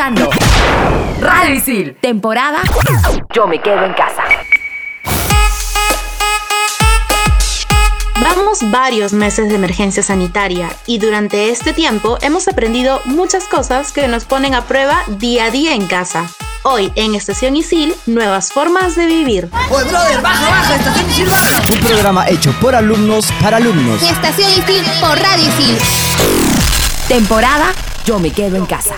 escuchando Radio Isil, temporada Yo me quedo en casa. Vamos varios meses de emergencia sanitaria y durante este tiempo hemos aprendido muchas cosas que nos ponen a prueba día a día en casa. Hoy en Estación Isil, nuevas formas de vivir. ¡Oye, brother, baja, baja! ¡Estación Isil, baja! Un programa hecho por alumnos para alumnos. Estación Isil por Radio Isil. Temporada Yo me quedo en casa.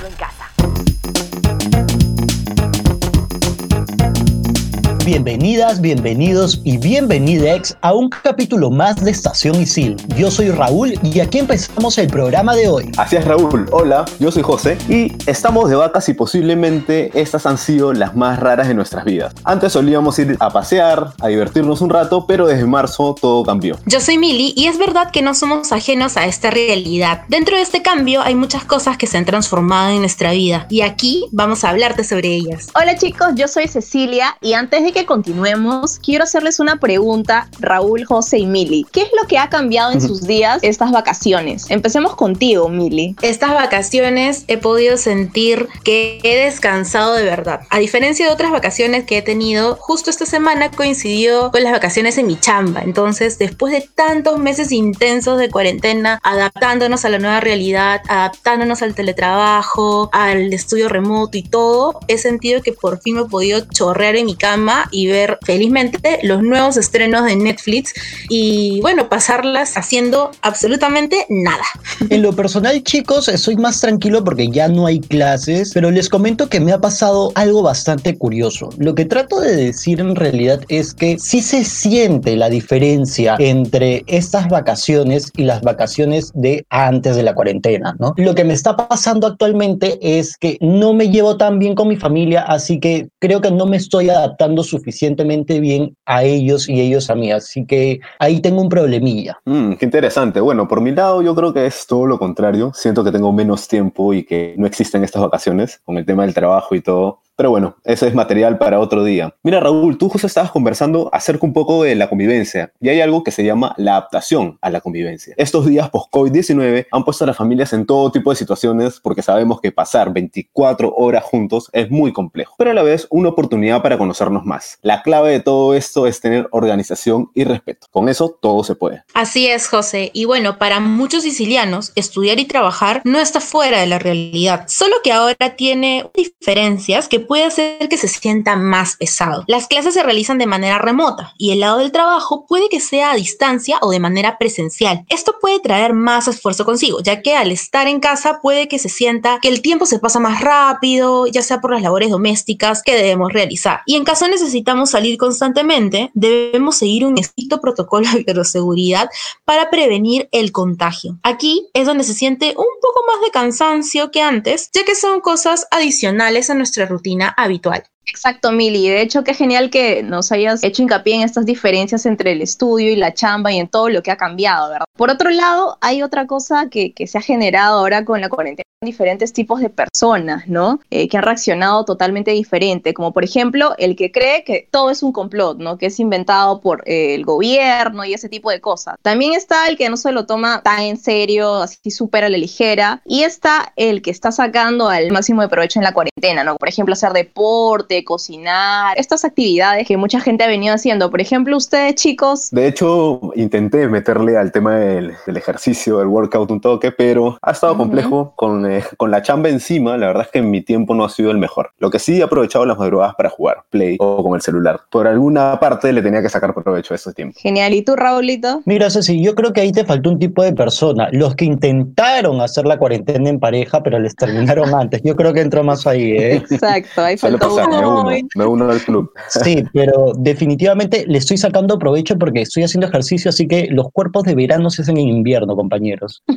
Bienvenidas, bienvenidos y bienvenidex a un capítulo más de Estación Isil. Yo soy Raúl y aquí empezamos el programa de hoy. Así es Raúl, hola, yo soy José y estamos de vacas y posiblemente estas han sido las más raras de nuestras vidas. Antes solíamos ir a pasear, a divertirnos un rato, pero desde marzo todo cambió. Yo soy Mili y es verdad que no somos ajenos a esta realidad. Dentro de este cambio hay muchas cosas que se han transformado en nuestra vida y aquí vamos a hablarte sobre ellas. Hola chicos, yo soy Cecilia y antes de que continuemos, quiero hacerles una pregunta, Raúl, José y Mili. ¿Qué es lo que ha cambiado en sus días estas vacaciones? Empecemos contigo, Mili. Estas vacaciones he podido sentir que he descansado de verdad. A diferencia de otras vacaciones que he tenido, justo esta semana coincidió con las vacaciones en mi chamba. Entonces, después de tantos meses intensos de cuarentena, adaptándonos a la nueva realidad, adaptándonos al teletrabajo, al estudio remoto y todo, he sentido que por fin me he podido chorrear en mi cama y ver felizmente los nuevos estrenos de Netflix y bueno, pasarlas haciendo absolutamente nada. En lo personal, chicos, soy más tranquilo porque ya no hay clases, pero les comento que me ha pasado algo bastante curioso. Lo que trato de decir en realidad es que sí se siente la diferencia entre estas vacaciones y las vacaciones de antes de la cuarentena, ¿no? Lo que me está pasando actualmente es que no me llevo tan bien con mi familia, así que creo que no me estoy adaptando suficientemente bien a ellos y ellos a mí. Así que ahí tengo un problemilla. Mm, qué interesante. Bueno, por mi lado yo creo que es todo lo contrario. Siento que tengo menos tiempo y que no existen estas vacaciones con el tema del trabajo y todo. Pero bueno, eso es material para otro día. Mira, Raúl, tú justo estabas conversando acerca un poco de la convivencia y hay algo que se llama la adaptación a la convivencia. Estos días post-COVID-19 han puesto a las familias en todo tipo de situaciones porque sabemos que pasar 24 horas juntos es muy complejo, pero a la vez una oportunidad para conocernos más. La clave de todo esto es tener organización y respeto. Con eso todo se puede. Así es, José. Y bueno, para muchos sicilianos, estudiar y trabajar no está fuera de la realidad, solo que ahora tiene diferencias que puede hacer que se sienta más pesado. Las clases se realizan de manera remota y el lado del trabajo puede que sea a distancia o de manera presencial. Esto puede traer más esfuerzo consigo, ya que al estar en casa puede que se sienta que el tiempo se pasa más rápido, ya sea por las labores domésticas que debemos realizar. Y en caso necesitamos salir constantemente, debemos seguir un estricto protocolo de bioseguridad para prevenir el contagio. Aquí es donde se siente un poco más de cansancio que antes, ya que son cosas adicionales a nuestra rutina habitual. Exacto, Mili. De hecho, qué genial que nos hayas hecho hincapié en estas diferencias entre el estudio y la chamba y en todo lo que ha cambiado, ¿verdad? Por otro lado, hay otra cosa que, se ha generado ahora con la cuarentena diferentes tipos de personas, ¿no? Eh, que han reaccionado totalmente diferente, como por ejemplo el que cree que todo es un complot, ¿no? Que es inventado por eh, el gobierno y ese tipo de cosas. También está el que no se lo toma tan en serio, así súper a la ligera, y está el que está sacando al máximo de provecho en la cuarentena, ¿no? Por ejemplo, hacer deporte, cocinar, estas actividades que mucha gente ha venido haciendo. Por ejemplo, ustedes chicos. De hecho, intenté meterle al tema del, del ejercicio, del workout un toque, pero ha estado complejo con eh, con la chamba encima, la verdad es que mi tiempo no ha sido el mejor. Lo que sí he aprovechado las madrugadas para jugar, play o con el celular. Por alguna parte le tenía que sacar provecho a ese tiempo. Genial. ¿Y tú, Raulito? Mira, Ceci, yo creo que ahí te faltó un tipo de persona. Los que intentaron hacer la cuarentena en pareja, pero les terminaron antes. Yo creo que entró más ahí, ¿eh? Exacto, ahí faltó pasar, me uno. me uno al club. Sí, pero definitivamente le estoy sacando provecho porque estoy haciendo ejercicio, así que los cuerpos de verano se hacen en invierno, compañeros.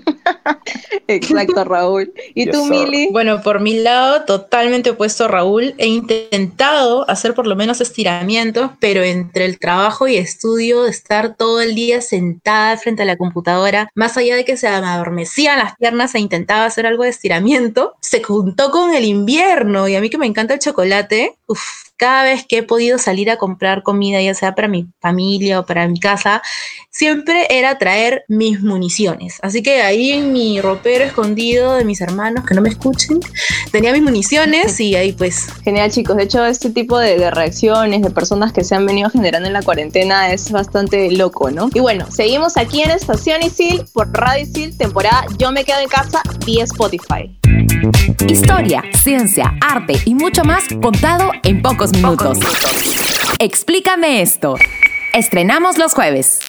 Exacto, Raúl. ¿Y Yes, tú, sir. Mili? Bueno, por mi lado, totalmente opuesto a Raúl. He intentado hacer por lo menos estiramientos, pero entre el trabajo y estudio, de estar todo el día sentada frente a la computadora, más allá de que se me adormecían las piernas e intentaba hacer algo de estiramiento, se juntó con el invierno y a mí que me encanta el chocolate, uf, cada vez que he podido salir a comprar comida, ya sea para mi familia o para mi casa, siempre era traer mis municiones. Así que ahí en mi ropero escondido de mis hermanos que no me escuchen, tenía mis municiones y ahí pues... Genial chicos, de hecho este tipo de, de reacciones de personas que se han venido generando en la cuarentena es bastante loco, ¿no? Y bueno, seguimos aquí en Estación Isil por Radio Isil, temporada Yo me quedo en casa vía Spotify. Historia, ciencia, arte y mucho más contado en pocos minutos. Explícame esto. Estrenamos los jueves.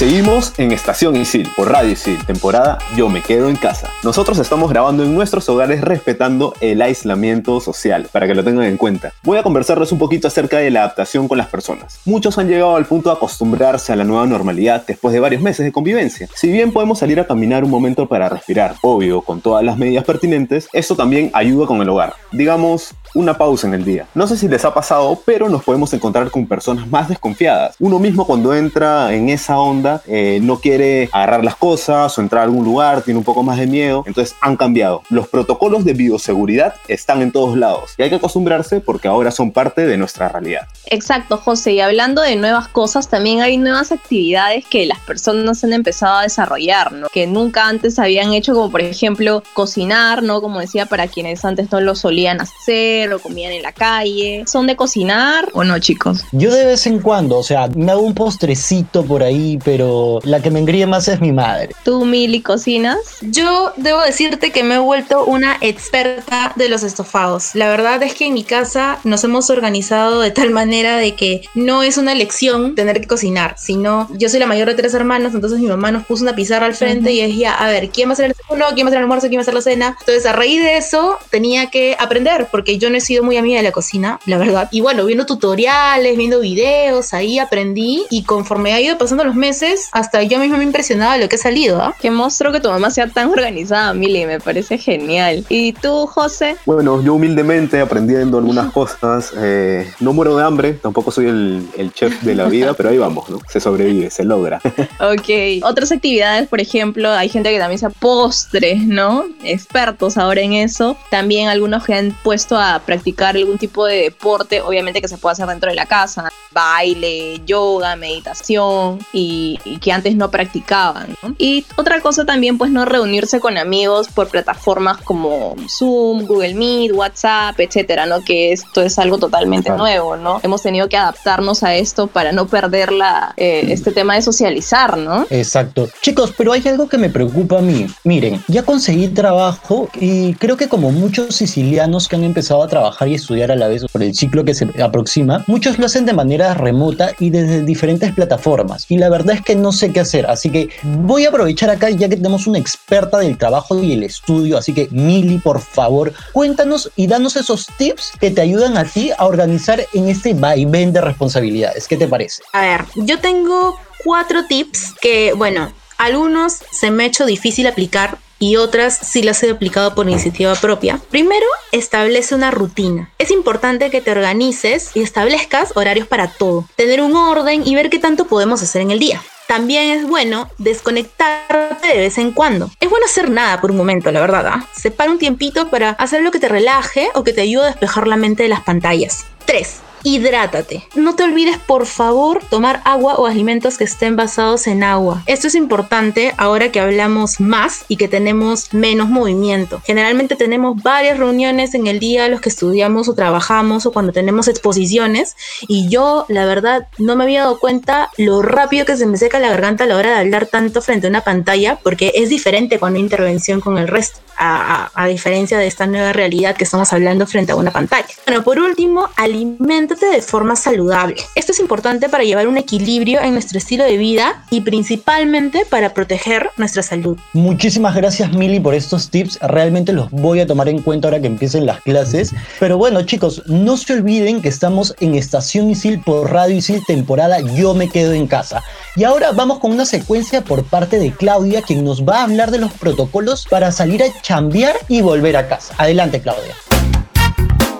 Seguimos en Estación Isil, por Radio Isil, temporada Yo me quedo en casa. Nosotros estamos grabando en nuestros hogares respetando el aislamiento social, para que lo tengan en cuenta. Voy a conversarles un poquito acerca de la adaptación con las personas. Muchos han llegado al punto de acostumbrarse a la nueva normalidad después de varios meses de convivencia. Si bien podemos salir a caminar un momento para respirar, obvio, con todas las medidas pertinentes, esto también ayuda con el hogar. Digamos, una pausa en el día. No sé si les ha pasado, pero nos podemos encontrar con personas más desconfiadas. Uno mismo cuando entra en esa onda eh, no quiere agarrar las cosas o entrar a algún lugar, tiene un poco más de miedo. Entonces han cambiado. Los protocolos de bioseguridad están en todos lados y hay que acostumbrarse porque ahora son parte de nuestra realidad. Exacto, José. Y hablando de nuevas cosas, también hay nuevas actividades que las personas han empezado a desarrollar, ¿no? Que nunca antes habían hecho, como por ejemplo cocinar, ¿no? Como decía, para quienes antes no lo solían hacer o comían en la calle. ¿Son de cocinar o no, chicos? Yo de vez en cuando, o sea, me hago un postrecito por ahí, pero la que me engríe más es mi madre. ¿Tú, Mili, cocinas? Yo debo decirte que me he vuelto una experta de los estofados. La verdad es que en mi casa nos hemos organizado de tal manera de que no es una elección tener que cocinar, sino yo soy la mayor de tres hermanos, entonces mi mamá nos puso una pizarra al frente y decía, a ver, ¿quién va a hacer el desayuno? ¿Quién va a hacer el almuerzo? ¿Quién va a hacer la cena? Entonces a raíz de eso tenía que aprender, porque yo no he sido muy amiga de la cocina, la verdad. Y bueno, viendo tutoriales, viendo videos, ahí aprendí y conforme ha ido pasando los meses, hasta yo misma me impresionaba lo que ha salido. ¿ah? Qué monstruo que tu mamá sea tan organizada, Mili, me parece genial. ¿Y tú, José? Bueno, yo humildemente aprendiendo algunas cosas. eh, no muero de hambre, tampoco soy el, el chef de la vida, pero ahí vamos, ¿no? Se sobrevive, se logra. Ok. Otras actividades, por ejemplo, hay gente que también sea postres, ¿no? Expertos ahora en eso. También algunos que han puesto a practicar algún tipo de deporte, obviamente que se puede hacer dentro de la casa. Baile, yoga, meditación y, y que antes no practicaban. ¿no? Y otra cosa también, pues no reunirse con amigos por plataformas como Zoom, Google Meet, WhatsApp, etcétera, ¿no? Que esto es algo totalmente Claro. nuevo, ¿no? Hemos tenido que adaptarnos a esto para no perder la, eh, este tema de socializar, ¿no? Exacto. Chicos, pero hay algo que me preocupa a mí. Miren, ya conseguí trabajo y creo que como muchos sicilianos que han empezado a trabajar y estudiar a la vez por el ciclo que se aproxima, muchos lo hacen de manera remota y desde diferentes plataformas. Y la verdad es que no sé qué hacer, así que voy a aprovechar acá ya que tenemos una experta del trabajo y el estudio, así que Mili, por favor, cuéntanos y danos esos tips que te ayudan a ti a organizar en este vaivén de responsabilidades. ¿Qué te parece? A ver, yo tengo cuatro tips que, bueno, algunos se me ha hecho difícil aplicar y otras sí las he aplicado por iniciativa propia. Primero, establece una rutina. Es importante que te organices y establezcas horarios para todo, tener un orden y ver qué tanto podemos hacer en el día. También es bueno desconectarte de vez en cuando. Es bueno hacer nada por un momento, la verdad. ¿ah? Separa un tiempito para hacer lo que te relaje o que te ayude a despejar la mente de las pantallas. 3. Hidrátate. No te olvides, por favor, tomar agua o alimentos que estén basados en agua. Esto es importante ahora que hablamos más y que tenemos menos movimiento. Generalmente tenemos varias reuniones en el día, los que estudiamos o trabajamos o cuando tenemos exposiciones. Y yo, la verdad, no me había dado cuenta lo rápido que se me seca la garganta a la hora de hablar tanto frente a una pantalla, porque es diferente cuando hay intervención con el resto, a, a- diferencia de esta nueva realidad que estamos hablando frente a una pantalla. Bueno, por último, aliméntate de forma saludable. Esto es importante para llevar un equilibrio en nuestro estilo de vida y principalmente para proteger nuestra salud. Muchísimas gracias Mili por estos tips, realmente los voy a tomar en cuenta ahora que empiecen las clases. Pero bueno chicos, no se olviden que estamos en Estación Isil por Radio Isil temporada Yo me quedo en casa. Y ahora vamos con una secuencia por parte de Claudia quien nos va a hablar de los protocolos para salir a chambear y volver a casa. Adelante Claudia.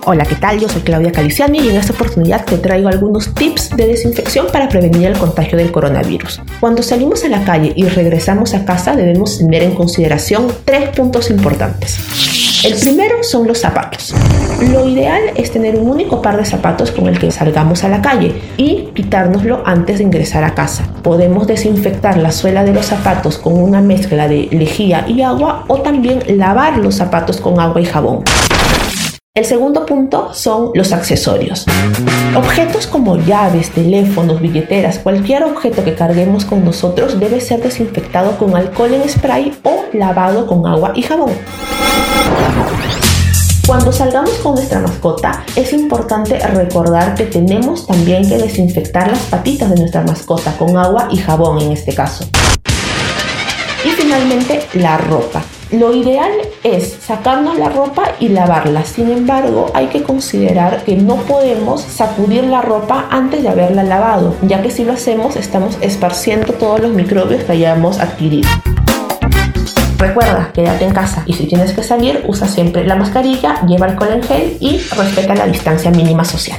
Hola, ¿qué tal? Yo soy Claudia Caliciani y en esta oportunidad te traigo algunos tips de desinfección para prevenir el contagio del coronavirus. Cuando salimos a la calle y regresamos a casa debemos tener en consideración tres puntos importantes. El primero son los zapatos. Lo ideal es tener un único par de zapatos con el que salgamos a la calle y quitárnoslo antes de ingresar a casa. Podemos desinfectar la suela de los zapatos con una mezcla de lejía y agua o también lavar los zapatos con agua y jabón. El segundo punto son los accesorios. Objetos como llaves, teléfonos, billeteras, cualquier objeto que carguemos con nosotros debe ser desinfectado con alcohol en spray o lavado con agua y jabón. Cuando salgamos con nuestra mascota, es importante recordar que tenemos también que desinfectar las patitas de nuestra mascota con agua y jabón en este caso. Y finalmente, la ropa. Lo ideal es sacarnos la ropa y lavarla. Sin embargo, hay que considerar que no podemos sacudir la ropa antes de haberla lavado, ya que si lo hacemos estamos esparciendo todos los microbios que hayamos adquirido. Recuerda, quédate en casa y si tienes que salir, usa siempre la mascarilla, lleva alcohol en gel y respeta la distancia mínima social.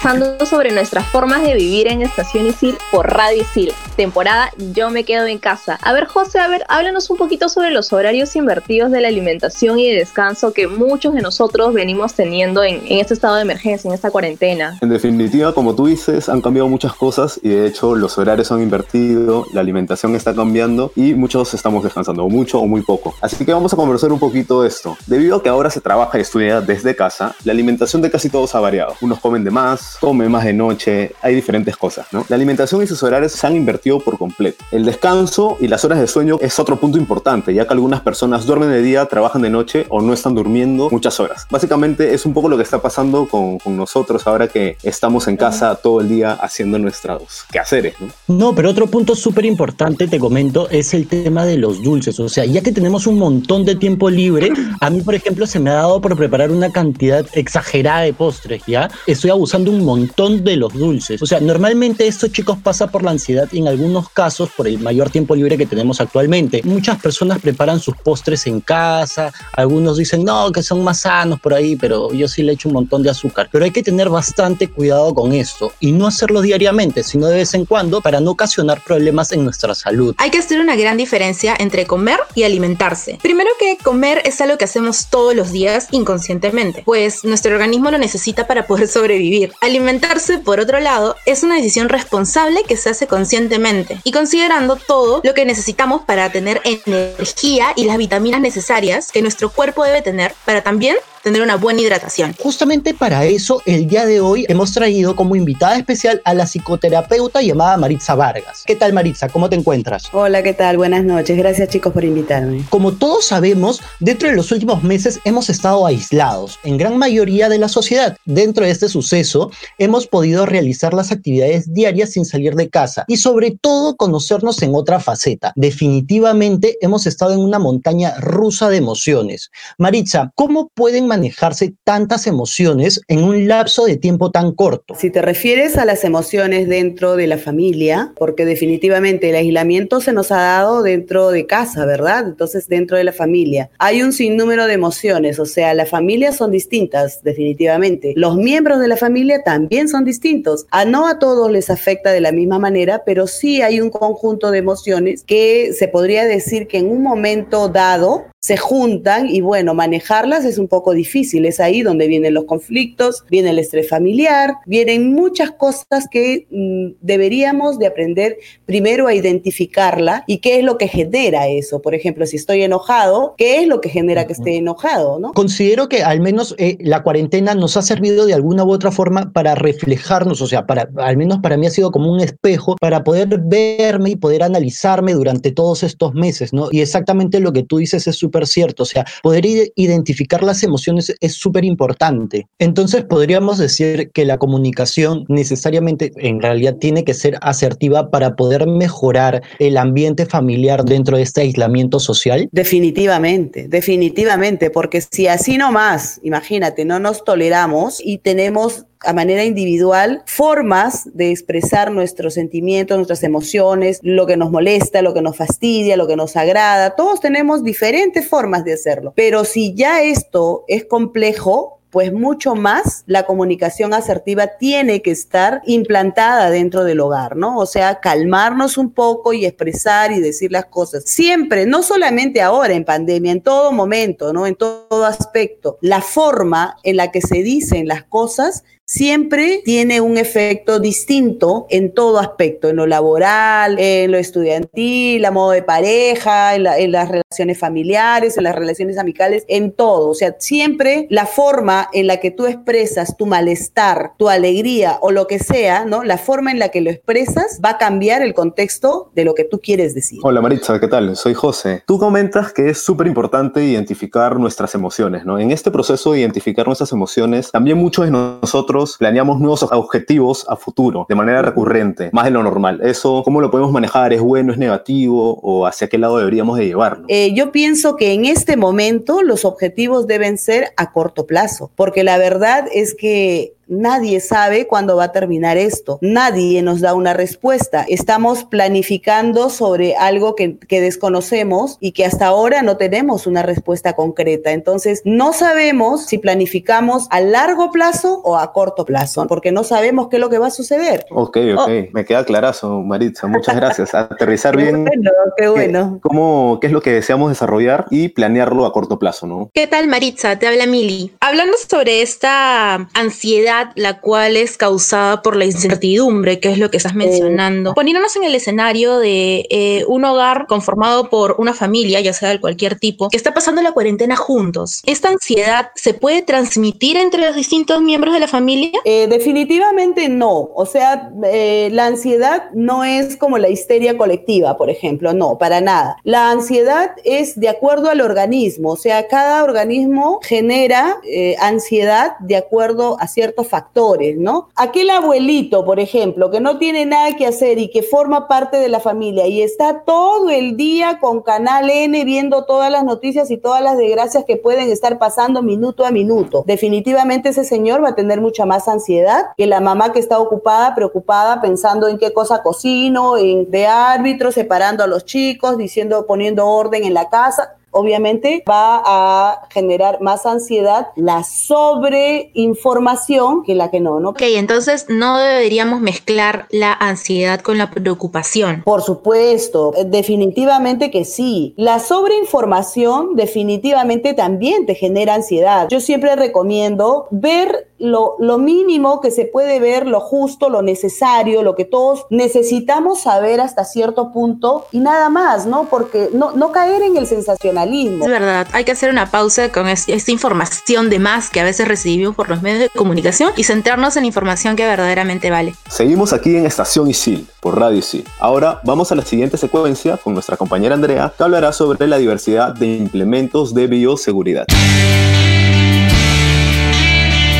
Conversando sobre nuestras formas de vivir en Estación Isil por Radio Isil, temporada Yo me quedo en casa. A ver, José, a ver, háblanos un poquito sobre los horarios invertidos de la alimentación y de descanso que muchos de nosotros venimos teniendo en, en este estado de emergencia, en esta cuarentena. En definitiva, como tú dices, han cambiado muchas cosas y de hecho los horarios han invertido, la alimentación está cambiando y muchos estamos descansando, mucho o muy poco. Así que vamos a conversar un poquito de esto. Debido a que ahora se trabaja y estudia desde casa, la alimentación de casi todos ha variado. Unos comen de más, comen más de noche, hay diferentes cosas, ¿no? La alimentación y sus horarios se han invertido por completo. El descanso y las horas de sueño es otro punto importante, ya que algunas personas duermen de día, trabajan de noche o no están durmiendo muchas horas. Básicamente es un poco lo que está pasando con, con nosotros ahora que estamos en casa todo el día haciendo nuestros quehaceres, ¿no? No, pero otro punto súper importante, te comento, es el tema de los dulces. O sea, ya que tenemos un montón de tiempo libre, a mí, por ejemplo, se me ha dado por preparar una cantidad exagerada de postres, ¿ya? Estoy abusando un montón de los dulces. O sea, normalmente esto, chicos, pasa por la ansiedad y en algunos casos por el mayor tiempo libre que tenemos actualmente. Muchas personas preparan sus postres en casa, algunos dicen, no, que son más sanos por ahí, pero yo sí le echo un montón de azúcar. Pero hay que tener bastante cuidado con esto y no hacerlo diariamente, sino de vez en cuando para no ocasionar problemas en nuestra salud. Hay que hacer una gran diferencia entre comer y alimentarse. Primero que comer es algo que hacemos todos los días inconscientemente, pues nuestro organismo lo necesita para poder sobrevivir. Alimentarse, por otro lado, es una decisión responsable que se hace conscientemente y considerando todo lo que necesitamos para tener energía y las vitaminas necesarias que nuestro cuerpo debe tener para también tener una buena hidratación. Justamente para eso, el día de hoy hemos traído como invitada especial a la psicoterapeuta llamada Maritza Vargas. ¿Qué tal Maritza? ¿Cómo te encuentras? Hola, ¿qué tal? Buenas noches. Gracias chicos por invitarme. Como todos sabemos, dentro de los últimos meses hemos estado aislados en gran mayoría de la sociedad. Dentro de este suceso, hemos podido realizar las actividades diarias sin salir de casa y sobre todo conocernos en otra faceta. Definitivamente hemos estado en una montaña rusa de emociones. Maritza, ¿cómo pueden manejarse tantas emociones en un lapso de tiempo tan corto? Si te refieres a las emociones dentro de la familia, porque definitivamente el aislamiento se nos ha dado dentro de casa, ¿verdad? Entonces, dentro de la familia. Hay un sinnúmero de emociones, o sea, las familias son distintas, definitivamente. Los miembros de la familia también son distintos. A no a todos les afecta de la misma manera, pero sí hay un conjunto de emociones que se podría decir que en un momento dado se juntan y bueno, manejarlas es un poco difícil. Es ahí donde vienen los conflictos, viene el estrés familiar, vienen muchas cosas que mm, deberíamos de aprender primero a identificarla y qué es lo que genera eso. Por ejemplo, si estoy enojado, ¿qué es lo que genera que esté enojado? ¿no? Considero que al menos eh, la cuarentena nos ha servido de alguna u otra forma para reflejarnos, o sea, para, al menos para mí ha sido como un espejo para poder verme y poder analizarme durante todos estos meses, ¿no? Y exactamente lo que tú dices es súper cierto, o sea, poder identificar las emociones es súper importante. Entonces podríamos decir que la comunicación necesariamente en realidad tiene que ser asertiva para poder mejorar el ambiente familiar dentro de este aislamiento social. Definitivamente, definitivamente, porque si así nomás, imagínate, no nos toleramos y tenemos a manera individual formas de expresar nuestros sentimientos, nuestras emociones, lo que nos molesta, lo que nos fastidia, lo que nos agrada. Todos tenemos diferentes formas de hacerlo. Pero si ya esto es complejo, pues mucho más la comunicación asertiva tiene que estar implantada dentro del hogar, ¿no? O sea, calmarnos un poco y expresar y decir las cosas. Siempre, no solamente ahora en pandemia, en todo momento, ¿no? En todo aspecto. La forma en la que se dicen las cosas siempre tiene un efecto distinto en todo aspecto, en lo laboral, en lo estudiantil, a modo de pareja, en, las relaciones familiares, en las relaciones amicales, en todo. O sea, siempre la forma en la que tú expresas tu malestar, tu alegría o lo que sea, ¿no? La forma en la que lo expresas va a cambiar el contexto de lo que tú quieres decir. Hola Maritza, ¿qué tal? Soy José. Tú comentas que es súper importante identificar nuestras emociones, ¿no? En este proceso de identificar nuestras emociones, también muchos de nosotros planeamos nuevos objetivos a futuro de manera recurrente, más de lo normal. ¿Eso cómo lo podemos manejar? ¿Es bueno, es negativo o hacia qué lado deberíamos de llevarlo? Eh, yo pienso que en este momento los objetivos deben ser a corto plazo, porque la verdad es que Nadie sabe cuándo va a terminar esto. Nadie nos da una respuesta. Estamos planificando sobre algo que, desconocemos y que hasta ahora no tenemos una respuesta concreta. Entonces, no sabemos si planificamos a largo plazo o a corto plazo, porque no sabemos qué es lo que va a suceder. Ok, ok. Oh. Me queda clarazo, Maritza. Muchas gracias. Aterrizar bien. Bueno, qué bueno. Qué, cómo, ¿Qué es lo que deseamos desarrollar y planearlo a corto plazo, no? ¿Qué tal, Maritza? Te habla Mili. Hablando sobre esta ansiedad la cual es causada por la incertidumbre, que es lo que estás mencionando. Poniéndonos en el escenario de eh, un hogar conformado por una familia, ya sea de cualquier tipo, que está pasando la cuarentena juntos. ¿Esta ansiedad se puede transmitir entre los distintos miembros de la familia? Eh, definitivamente no. O sea, eh, la ansiedad no es como la histeria colectiva, por ejemplo, no, para nada. La ansiedad es de acuerdo al organismo, o sea, cada organismo genera ansiedad de acuerdo a ciertos factores, ¿no? Aquel abuelito, por ejemplo, que no tiene nada que hacer y que forma parte de la familia y está todo el día con Canal N viendo todas las noticias y todas las desgracias que pueden estar pasando minuto a minuto. Definitivamente ese señor va a tener mucha más ansiedad que la mamá que está ocupada, preocupada, pensando en qué cosa cocino, en de árbitro, separando a los chicos, diciendo, poniendo orden en la casa obviamente va a generar más ansiedad la sobreinformación que la que no, ¿no? Ok, entonces no deberíamos mezclar la ansiedad con la preocupación. Por supuesto, definitivamente que sí. La sobreinformación definitivamente también te genera ansiedad. Yo siempre recomiendo ver lo, lo, mínimo que se puede ver, lo justo, lo necesario, lo que todos necesitamos saber hasta cierto punto y nada más, ¿no? Porque no, no caer en el sensacionalismo. Es verdad, hay que hacer una pausa con esta información de más que a veces recibimos por los medios de comunicación y centrarnos en información que verdaderamente vale. Seguimos aquí en Estación Isil, por Radio Isil. Ahora vamos a la siguiente secuencia con nuestra compañera Andrea, que hablará sobre la diversidad de implementos de bioseguridad.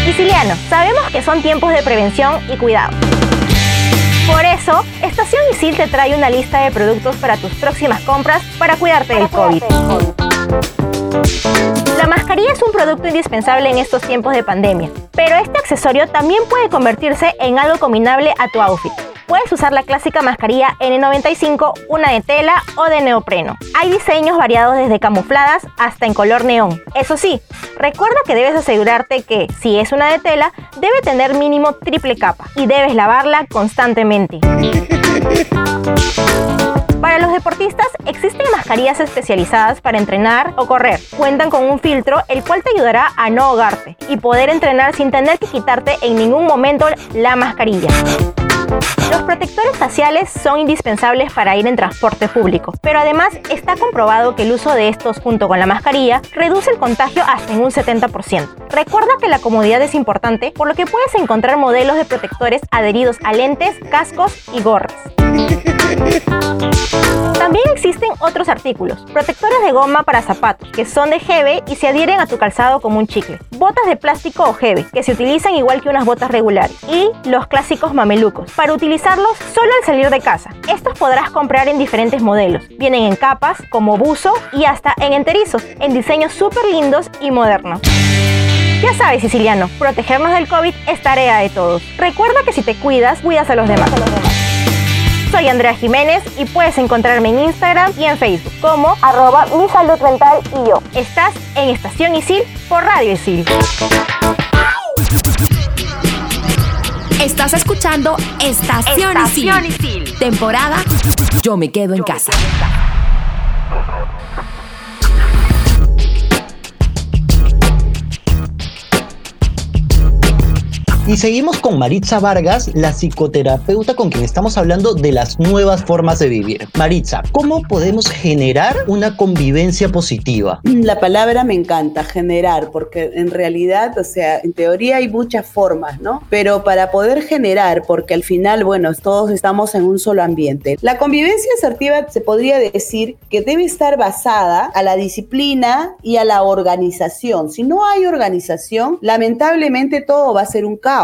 Siciliano, sabemos que son tiempos de prevención y cuidado. Por eso, Estación Isil te trae una lista de productos para tus próximas compras para cuidarte del COVID. La mascarilla es un producto indispensable en estos tiempos de pandemia, pero este accesorio también puede convertirse en algo combinable a tu outfit. Puedes usar la clásica mascarilla N95, una de tela o de neopreno. Hay diseños variados desde camufladas hasta en color neón. Eso sí, recuerda que debes asegurarte que, si es una de tela, debe tener mínimo triple capa y debes lavarla constantemente. Para los deportistas existen mascarillas especializadas para entrenar o correr. Cuentan con un filtro el cual te ayudará a no ahogarte y poder entrenar sin tener que quitarte en ningún momento la mascarilla. Los protectores faciales son indispensables para ir en transporte público, pero además está comprobado que el uso de estos junto con la mascarilla reduce el contagio hasta en un 70%. Recuerda que la comodidad es importante, por lo que puedes encontrar modelos de protectores adheridos a lentes, cascos y gorras. También existen otros artículos, protectores de goma para zapatos, que son de jeve y se adhieren a tu calzado como un chicle, botas de plástico o jeve, que se utilizan igual que unas botas regulares, y los clásicos mamelucos, para utilizarlos solo al salir de casa. Estos podrás comprar en diferentes modelos, vienen en capas, como buzo y hasta en enterizos, en diseños súper lindos y modernos. Ya sabes, siciliano, protegernos del COVID es tarea de todos. Recuerda que si te cuidas, cuidas a los demás. Soy Andrea Jiménez y puedes encontrarme en Instagram y en Facebook como arroba mi salud mental y yo. Estás en Estación Isil por Radio Isil. Estás escuchando Estación, Estación Isil. Temporada Yo me quedo en casa. Y seguimos con Maritza Vargas, la psicoterapeuta con quien estamos hablando de las nuevas formas de vivir. Maritza, ¿cómo podemos generar una convivencia positiva? La palabra me encanta, generar, porque en realidad, o sea, en teoría hay muchas formas, ¿no? Pero para poder generar, porque al final, bueno, todos estamos en un solo ambiente. La convivencia asertiva se podría decir que debe estar basada a la disciplina y a la organización. Si no hay organización, lamentablemente todo va a ser un caos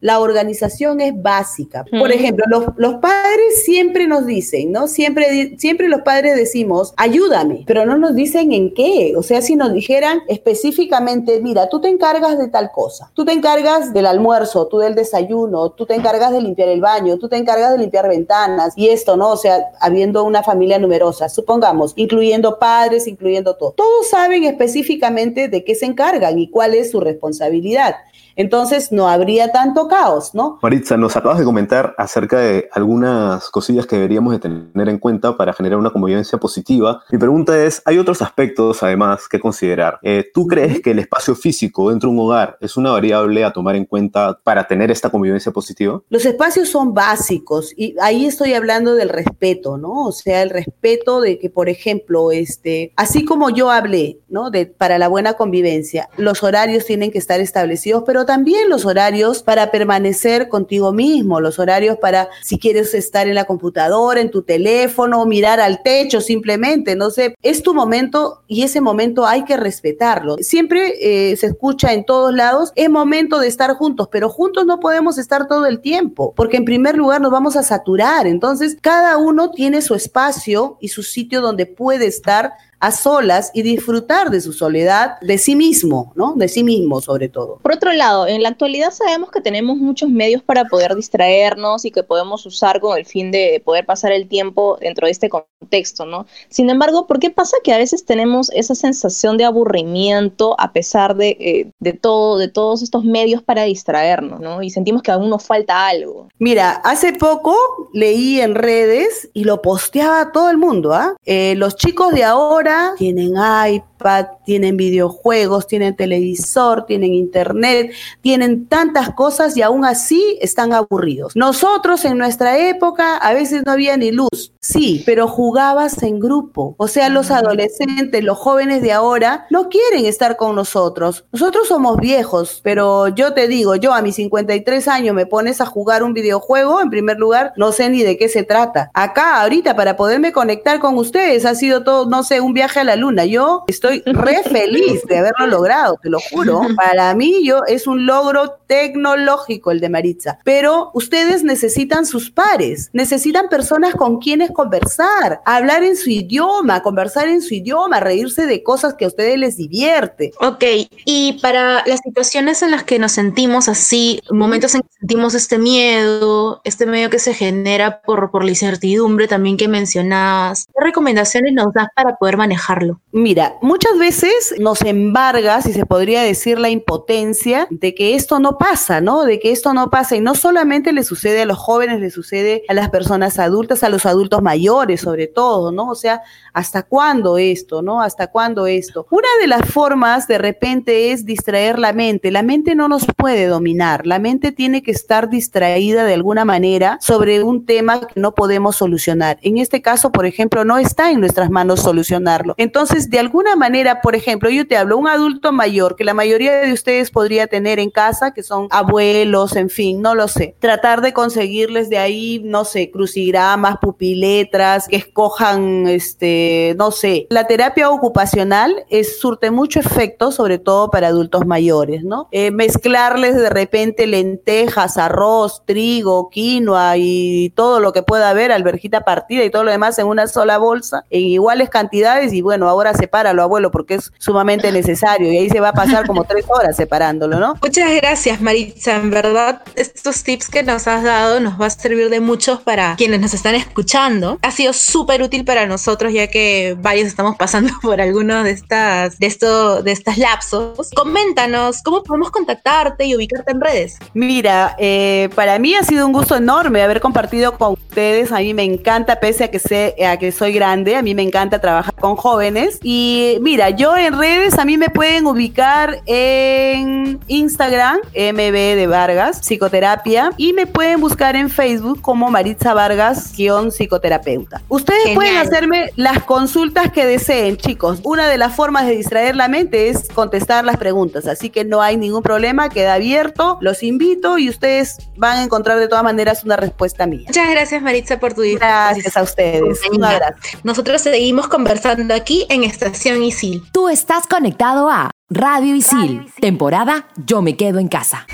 la organización es básica. Por ejemplo, los, padres siempre nos dicen, ¿no? Siempre, siempre los padres decimos, ayúdame, pero no nos dicen en qué. O sea, si nos dijeran específicamente, mira, tú te encargas de tal cosa, tú te encargas del almuerzo, tú del desayuno, tú te encargas de limpiar el baño, tú te encargas de limpiar ventanas y esto, ¿no? O sea, habiendo una familia numerosa, supongamos, incluyendo padres, incluyendo todo. Todos saben específicamente de qué se encargan y cuál es su responsabilidad. Entonces no habría tanto caos, ¿no? Maritza, nos acabas de comentar acerca de algunas cosillas que deberíamos de tener en cuenta para generar una convivencia positiva. Mi pregunta es, ¿hay otros aspectos además que considerar? Eh, ¿Tú crees que el espacio físico dentro de un hogar es una variable a tomar en cuenta para tener esta convivencia positiva? Los espacios son básicos y ahí estoy hablando del respeto, ¿no? O sea, el respeto de que, por ejemplo, este, así como yo hablé, ¿no? De, para la buena convivencia, los horarios tienen que estar establecidos, pero también los horarios para permanecer contigo mismo, los horarios para si quieres estar en la computadora, en tu teléfono, mirar al techo simplemente, no sé, es tu momento y ese momento hay que respetarlo. Siempre eh, se escucha en todos lados, es momento de estar juntos, pero juntos no podemos estar todo el tiempo, porque en primer lugar nos vamos a saturar, entonces cada uno tiene su espacio y su sitio donde puede estar a solas y disfrutar de su soledad, de sí mismo, ¿no? De sí mismo sobre todo. Por otro lado, en la actualidad sabemos que tenemos muchos medios para poder distraernos y que podemos usar con el fin de poder pasar el tiempo dentro de este contexto, ¿no? Sin embargo, ¿por qué pasa que a veces tenemos esa sensación de aburrimiento a pesar de, eh, de todo, de todos estos medios para distraernos, ¿no? Y sentimos que aún nos falta algo. Mira, hace poco leí en redes y lo posteaba todo el mundo, ¿ah? Eh, los chicos de ahora tienen iPad, tienen videojuegos, tienen televisor, tienen internet, tienen tantas cosas y aún así están aburridos. Nosotros en nuestra época a veces no había ni luz, sí, pero jugabas en grupo. O sea, los adolescentes, los jóvenes de ahora no quieren estar con nosotros. Nosotros somos viejos, pero yo te digo, yo a mis 53 años me pones a jugar un videojuego, en primer lugar, no sé ni de qué se trata. Acá, ahorita, para poderme conectar con ustedes, ha sido todo, no sé, un viaje a la luna. Yo estoy re feliz de haberlo logrado, te lo juro. Para mí, yo es un logro tecnológico el de Maritza. Pero ustedes necesitan sus pares, necesitan personas con quienes conversar, hablar en su idioma, conversar en su idioma, reírse de cosas que a ustedes les divierte. Ok, y para las situaciones en las que nos sentimos así, momentos en que sentimos este miedo, este miedo que se genera por, por la incertidumbre también que mencionabas, ¿qué recomendaciones nos das para poder manejarlo? Mira, muchas veces nos embarga, si se podría decir, la impotencia de que esto no pasa, ¿no? De que esto no pasa y no solamente le sucede a los jóvenes, le sucede a las personas adultas, a los adultos mayores sobre todo, ¿no? O sea, ¿hasta cuándo esto, no? ¿Hasta cuándo esto? Una de las formas de repente es distraer la mente. La mente no nos puede dominar, la mente tiene que estar distraída de alguna manera sobre un tema que no podemos solucionar. En este caso, por ejemplo, no está en nuestras manos solucionarlo. Entonces, de alguna manera, por ejemplo, yo te hablo, un adulto mayor que la mayoría de ustedes podría tener en casa, que son abuelos, en fin, no lo sé. Tratar de conseguirles de ahí, no sé, crucigramas, pupiletras, que escojan, este, no sé. La terapia ocupacional es, surte mucho efecto, sobre todo para adultos mayores, ¿no? Eh, mezclarles de repente lentejas, arroz, trigo, quinoa y todo lo que pueda haber, alberjita partida y todo lo demás en una sola bolsa, en iguales cantidades y bueno, ahora sepáralo, abuelo abuelo porque es sumamente necesario y ahí se va a pasar como tres horas separándolo, ¿no? Muchas gracias, Maritza. En verdad, estos tips que nos has dado nos va a servir de muchos para quienes nos están escuchando. Ha sido súper útil para nosotros ya que varios estamos pasando por algunos de estas, de esto, de estas lapsos. Coméntanos cómo podemos contactarte y ubicarte en redes. Mira, eh, para mí ha sido un gusto enorme haber compartido con ustedes. A mí me encanta, pese a que sé, a que soy grande, a mí me encanta trabajar con jóvenes. Y mira, yo en redes a mí me pueden ubicar en Instagram, MB de Vargas, psicoterapia, y me pueden buscar en Facebook como Maritza Vargas, psicoterapeuta. Ustedes pueden hacerme las consultas que deseen, chicos. Una de las formas de distraer la mente es contestar las preguntas, así que no hay ningún problema, queda abierto, los invito y ustedes van a encontrar de todas maneras una respuesta mía. Muchas gracias Maritza por tu Gracias a ustedes. Un abrazo. Nosotros seguimos conversando aquí en Estación Isil. Tú estás conectado a Radio Isil, temporada Yo me quedo en casa.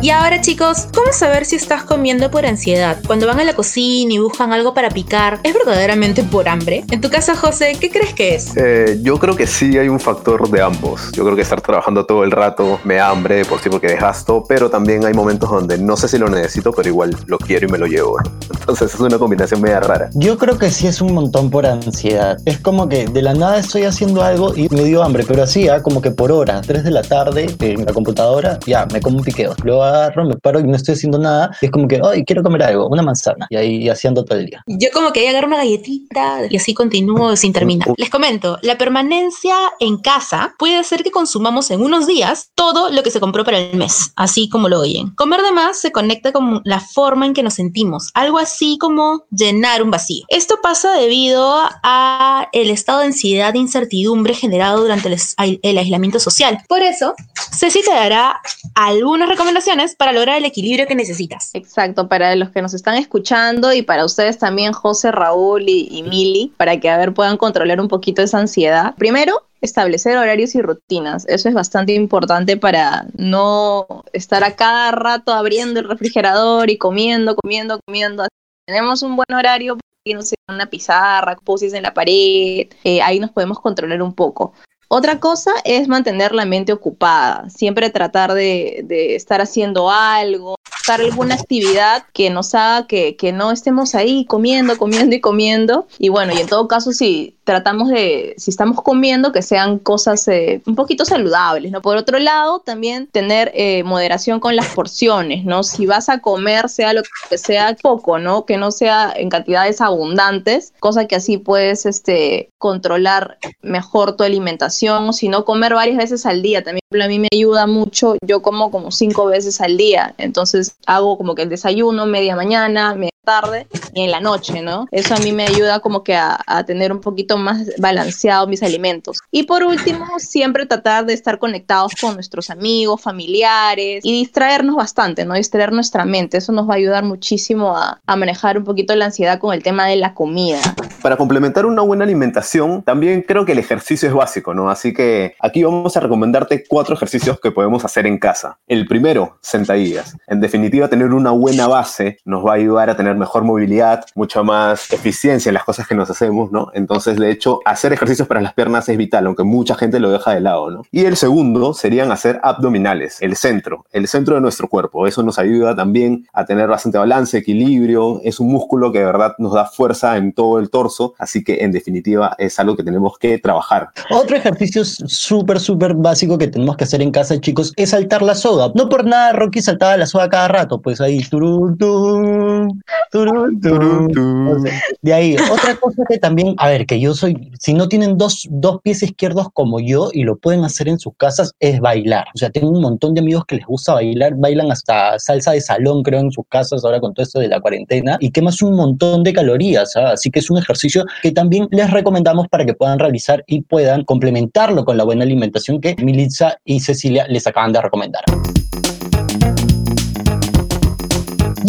Y ahora chicos, ¿cómo saber si estás comiendo por ansiedad? Cuando van a la cocina y buscan algo para picar, ¿es verdaderamente por hambre? En tu caso, José, ¿qué crees que es? Eh, yo creo que sí hay un factor de ambos. Yo creo que estar trabajando todo el rato me hambre por sí porque desgasto, pero también hay momentos donde no sé si lo necesito, pero igual lo quiero y me lo llevo. Entonces es una combinación media rara. Yo creo que sí es un montón por ansiedad. Es como que de la nada estoy haciendo algo y me dio hambre, pero así, ¿ah? como que por hora, 3 de la tarde en la computadora, ya me como un piqueo. Luego agarro, me paro y no estoy haciendo nada. Y es como que, ay, quiero comer algo, una manzana. Y ahí haciendo todo el día. Yo como que ahí agarro una galletita y así continúo sin terminar. Les comento, la permanencia en casa puede hacer que consumamos en unos días todo lo que se compró para el mes, así como lo oyen. Comer de más se conecta con la forma en que nos sentimos, algo así como llenar un vacío. Esto pasa debido a el estado de ansiedad e incertidumbre generado durante el, el aislamiento social. Por eso, Ceci te dará algunas recomendaciones para lograr el equilibrio que necesitas. Exacto, para los que nos están escuchando y para ustedes también, José, Raúl y, y para que a ver puedan controlar un poquito esa ansiedad. Primero, establecer horarios y rutinas. Eso es bastante importante para no estar a cada rato abriendo el refrigerador y comiendo, comiendo, comiendo. Tenemos un buen horario, no sé, una pizarra, posis en la pared, eh, ahí nos podemos controlar un poco. Otra cosa es mantener la mente ocupada, siempre tratar de, estar haciendo algo, buscar alguna actividad que nos haga que, que, no estemos ahí comiendo, comiendo y comiendo. Y bueno, y en todo caso, si tratamos de, si estamos comiendo, que sean cosas eh, un poquito saludables, ¿no? Por otro lado, también tener eh, moderación con las porciones, ¿no? Si vas a comer, sea lo que sea poco, ¿no? Que no sea en cantidades abundantes, cosa que así puedes este, controlar mejor tu alimentación, o si no, comer varias veces al día. También a mí me ayuda mucho, yo como como cinco veces al día, entonces hago como que el desayuno, media mañana, media tarde y en la noche, ¿no? Eso a mí me ayuda como que a, a tener un poquito más balanceado mis alimentos. Y por último, siempre tratar de estar conectados con nuestros amigos, familiares y distraernos bastante, ¿no? Distraer nuestra mente. Eso nos va a ayudar muchísimo a, a manejar un poquito la ansiedad con el tema de la comida. Para complementar una buena alimentación, también creo que el ejercicio es básico, ¿no? Así que aquí vamos a recomendarte cuatro ejercicios que podemos hacer en casa. El primero, sentadillas. En definitiva, tener una buena base nos va a ayudar a tener mejor movilidad, mucha más eficiencia en las cosas que nos hacemos, ¿no? Entonces, de hecho, hacer ejercicios para las piernas es vital, aunque mucha gente lo deja de lado, ¿no? Y el segundo serían hacer abdominales, el centro, el centro de nuestro cuerpo. Eso nos ayuda también a tener bastante balance, equilibrio. Es un músculo que de verdad nos da fuerza en todo el torso, así que en definitiva es algo que tenemos que trabajar. Otro ejercicio súper, súper básico que tenemos que hacer en casa, chicos, es saltar la soga. No por nada Rocky saltaba la soga cada rato, pues ahí, turun, turun, turun, turun. De ahí, otra cosa que también, a ver, que yo soy, si no tienen dos, dos pies izquierdos como yo y lo pueden hacer en sus casas, es bailar. O sea, tengo un montón de amigos que les gusta bailar, bailan hasta salsa de salón, creo, en sus casas ahora con todo esto de la cuarentena y quemas un montón de calorías. ¿sabes? Así que es un ejercicio que también les recomendamos para que puedan realizar y puedan complementarlo con la buena alimentación que Militza y Cecilia les acaban de recomendar.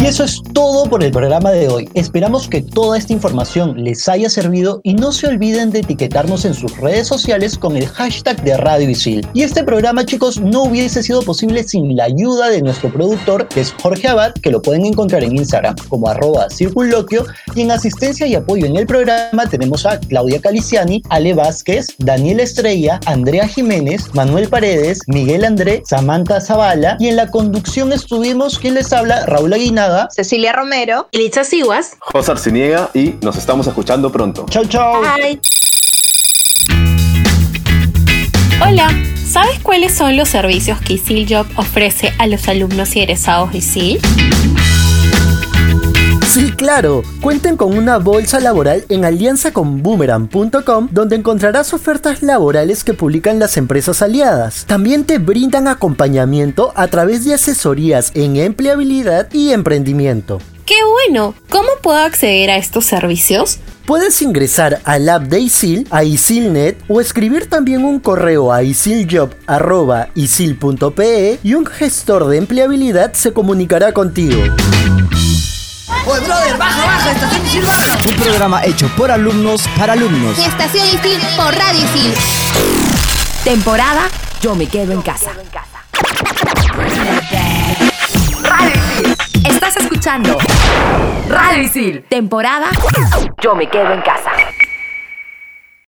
Y eso es todo por el programa de hoy. Esperamos que toda esta información les haya servido y no se olviden de etiquetarnos en sus redes sociales con el hashtag de Radio Isil. Y este programa, chicos, no hubiese sido posible sin la ayuda de nuestro productor, que es Jorge Abad, que lo pueden encontrar en Instagram como arroba circunloquio. Y en asistencia y apoyo en el programa tenemos a Claudia Caliciani, Ale Vázquez, Daniel Estrella, Andrea Jiménez, Manuel Paredes, Miguel André, Samantha Zavala. Y en la conducción estuvimos, quien les habla, Raúl Cecilia Romero, Elitza Siguas. José Arciniega y nos estamos escuchando pronto. Chau, chau. Bye. Hola, ¿sabes cuáles son los servicios que ISIL Job ofrece a los alumnos y egresados de ISIL? Sí, claro. Cuenten con una bolsa laboral en alianza con boomerang.com donde encontrarás ofertas laborales que publican las empresas aliadas. También te brindan acompañamiento a través de asesorías en empleabilidad y emprendimiento. ¡Qué bueno! ¿Cómo puedo acceder a estos servicios? Puedes ingresar al app de ISIL, a ISILNet o escribir también un correo a isiljob.isil.pe y un gestor de empleabilidad se comunicará contigo. Oye, brother, baja, baja, estación Isil baja. Un programa hecho por alumnos para alumnos. Estación Isil por Radio Isil. Temporada Yo me quedo en casa. Radio Isil. Estás escuchando Radio Isil. Temporada Yo me quedo en casa.